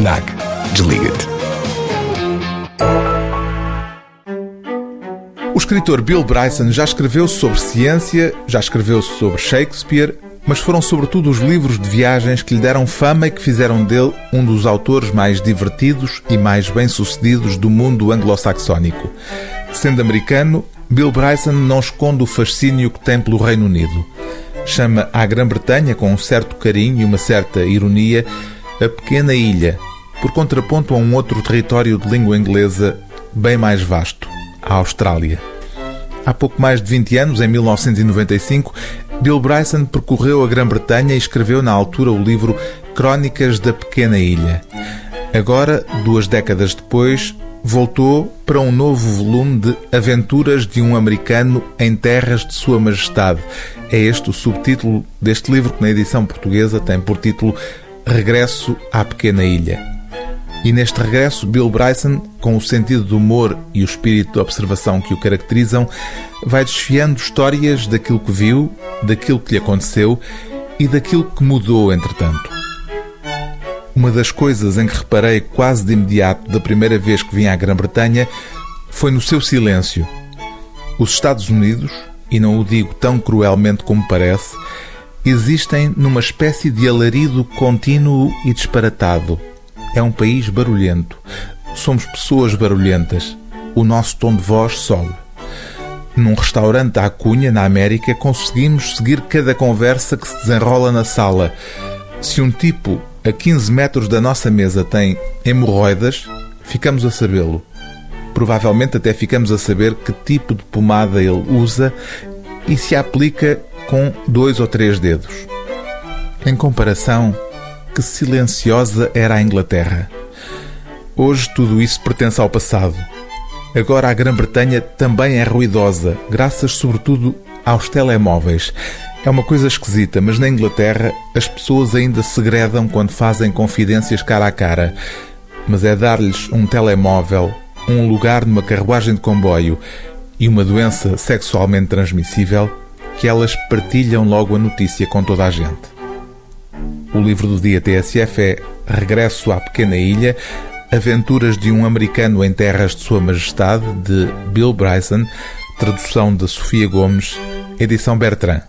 FNAC. Desliga-te. O escritor Bill Bryson já escreveu sobre ciência, já escreveu sobre Shakespeare, mas foram sobretudo os livros de viagens que lhe deram fama e que fizeram dele um dos autores mais divertidos e mais bem-sucedidos do mundo anglo-saxónico. Sendo americano, Bill Bryson não esconde o fascínio que tem pelo Reino Unido. Chama à Grã-Bretanha, com um certo carinho e uma certa ironia, a pequena ilha, por contraponto a um outro território de língua inglesa bem mais vasto, a Austrália. Há pouco mais de 20 anos, em 1995, Bill Bryson percorreu a Grã-Bretanha e escreveu na altura o livro Crónicas da Pequena Ilha. Agora, duas décadas depois, voltou para um novo volume de Aventuras de um Americano em Terras de Sua Majestade. É este o subtítulo deste livro que na edição portuguesa tem por título Regresso à Pequena Ilha. E neste regresso, Bill Bryson, com o sentido do humor e o espírito de observação que o caracterizam, vai desfiando histórias daquilo que viu, daquilo que lhe aconteceu e daquilo que mudou entretanto. Uma das coisas em que reparei quase de imediato da primeira vez que vim à Grã-Bretanha foi no seu silêncio. Os Estados Unidos, e não o digo tão cruelmente como parece, existem numa espécie de alarido contínuo e disparatado. É um país barulhento. Somos pessoas barulhentas. O nosso tom de voz sobe. Num restaurante à Cunha, na América, conseguimos seguir cada conversa que se desenrola na sala. Se um tipo a 15 metros da nossa mesa tem hemorroidas, ficamos a sabê-lo. Provavelmente até ficamos a saber que tipo de pomada ele usa e se aplica com dois ou três dedos. Em comparação, que silenciosa era a Inglaterra. Hoje tudo isso pertence ao passado. Agora a Grã-Bretanha também é ruidosa, graças sobretudo aos telemóveis. É uma coisa esquisita, mas na Inglaterra as pessoas ainda segredam quando fazem confidências cara a cara. Mas é dar-lhes um telemóvel, um lugar numa carruagem de comboio e uma doença sexualmente transmissível que elas partilham logo a notícia com toda a gente. O livro do dia TSF é Regresso à Pequena Ilha, Aventuras de um Americano em Terras de Sua Majestade, de Bill Bryson, tradução de Sofia Gomes, edição Bertrand.